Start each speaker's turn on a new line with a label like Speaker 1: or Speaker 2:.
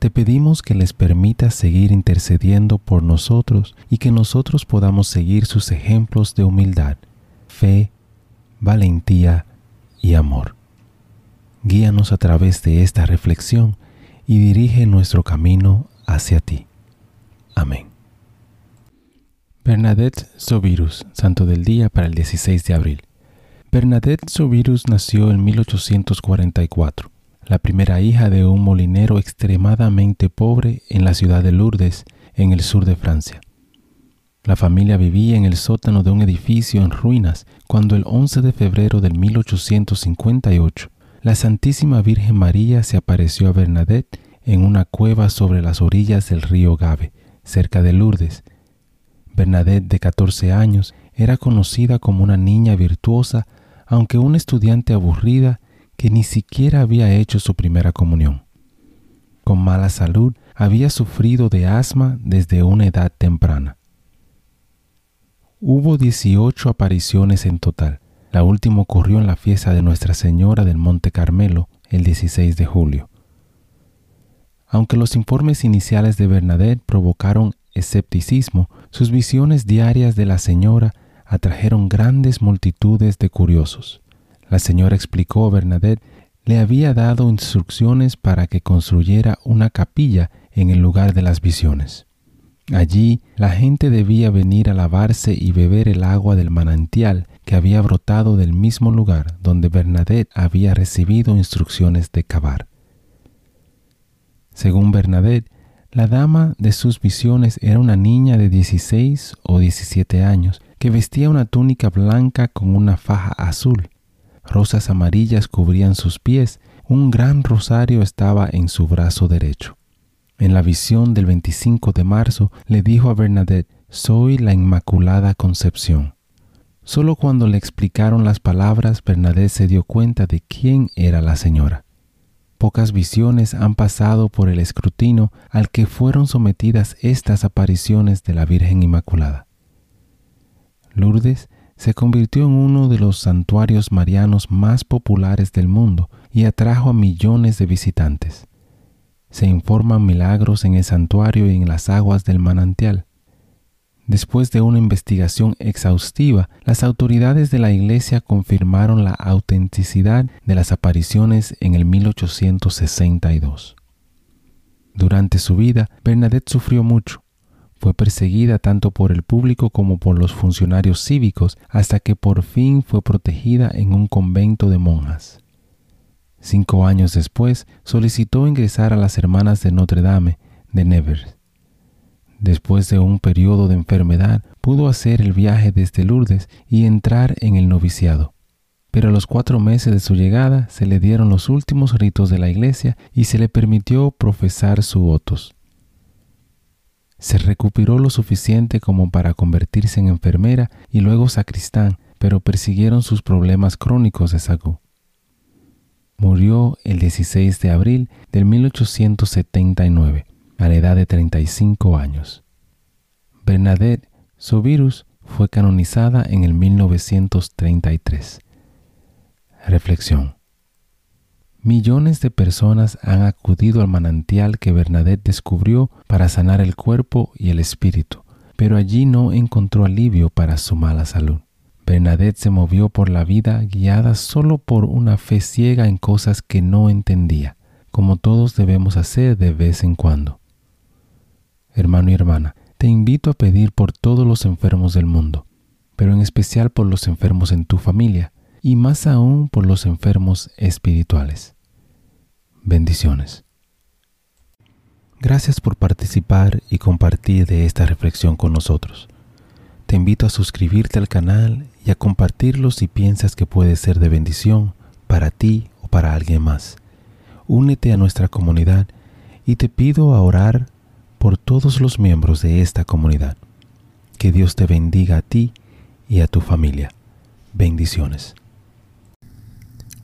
Speaker 1: Te pedimos que les permitas seguir intercediendo por nosotros y que nosotros podamos seguir sus ejemplos de humildad, fe, valentía y amor. Guíanos a través de esta reflexión y dirige nuestro camino hacia ti. Amén. Bernadette Sovirus, Santo del Día para el 16 de abril. Bernadette Sovirus nació en 1844 la primera hija de un molinero extremadamente pobre en la ciudad de Lourdes, en el sur de Francia. La familia vivía en el sótano de un edificio en ruinas cuando el 11 de febrero de 1858 la Santísima Virgen María se apareció a Bernadette en una cueva sobre las orillas del río Gave, cerca de Lourdes. Bernadette, de 14 años, era conocida como una niña virtuosa, aunque una estudiante aburrida que ni siquiera había hecho su primera comunión. Con mala salud, había sufrido de asma desde una edad temprana. Hubo 18 apariciones en total. La última ocurrió en la fiesta de Nuestra Señora del Monte Carmelo el 16 de julio. Aunque los informes iniciales de Bernadette provocaron escepticismo, sus visiones diarias de la señora atrajeron grandes multitudes de curiosos. La señora explicó a Bernadette le había dado instrucciones para que construyera una capilla en el lugar de las visiones. Allí la gente debía venir a lavarse y beber el agua del manantial que había brotado del mismo lugar donde Bernadette había recibido instrucciones de cavar. Según Bernadette, la dama de sus visiones era una niña de 16 o 17 años que vestía una túnica blanca con una faja azul rosas amarillas cubrían sus pies, un gran rosario estaba en su brazo derecho. En la visión del 25 de marzo le dijo a Bernadette, soy la Inmaculada Concepción. Solo cuando le explicaron las palabras, Bernadette se dio cuenta de quién era la señora. Pocas visiones han pasado por el escrutinio al que fueron sometidas estas apariciones de la Virgen Inmaculada. Lourdes se convirtió en uno de los santuarios marianos más populares del mundo y atrajo a millones de visitantes. Se informan milagros en el santuario y en las aguas del manantial. Después de una investigación exhaustiva, las autoridades de la iglesia confirmaron la autenticidad de las apariciones en el 1862. Durante su vida, Bernadette sufrió mucho fue perseguida tanto por el público como por los funcionarios cívicos hasta que por fin fue protegida en un convento de monjas. Cinco años después solicitó ingresar a las hermanas de Notre Dame de Nevers. Después de un periodo de enfermedad, pudo hacer el viaje desde Lourdes y entrar en el noviciado. Pero a los cuatro meses de su llegada se le dieron los últimos ritos de la iglesia y se le permitió profesar su votos. Se recuperó lo suficiente como para convertirse en enfermera y luego sacristán, pero persiguieron sus problemas crónicos de salud. Murió el 16 de abril de 1879, a la edad de 35 años. Bernadette Sovirus fue canonizada en el 1933. Reflexión. Millones de personas han acudido al manantial que Bernadette descubrió para sanar el cuerpo y el espíritu, pero allí no encontró alivio para su mala salud. Bernadette se movió por la vida guiada solo por una fe ciega en cosas que no entendía, como todos debemos hacer de vez en cuando. Hermano y hermana, te invito a pedir por todos los enfermos del mundo,
Speaker 2: pero en especial por los enfermos en tu familia y más aún por los enfermos espirituales. Bendiciones. Gracias por participar y compartir de esta reflexión con nosotros. Te invito a suscribirte al canal y a compartirlo si piensas que puede ser de bendición para ti o para alguien más. Únete a nuestra comunidad y te pido a orar por todos los miembros de esta comunidad. Que Dios te bendiga a ti y a tu familia. Bendiciones.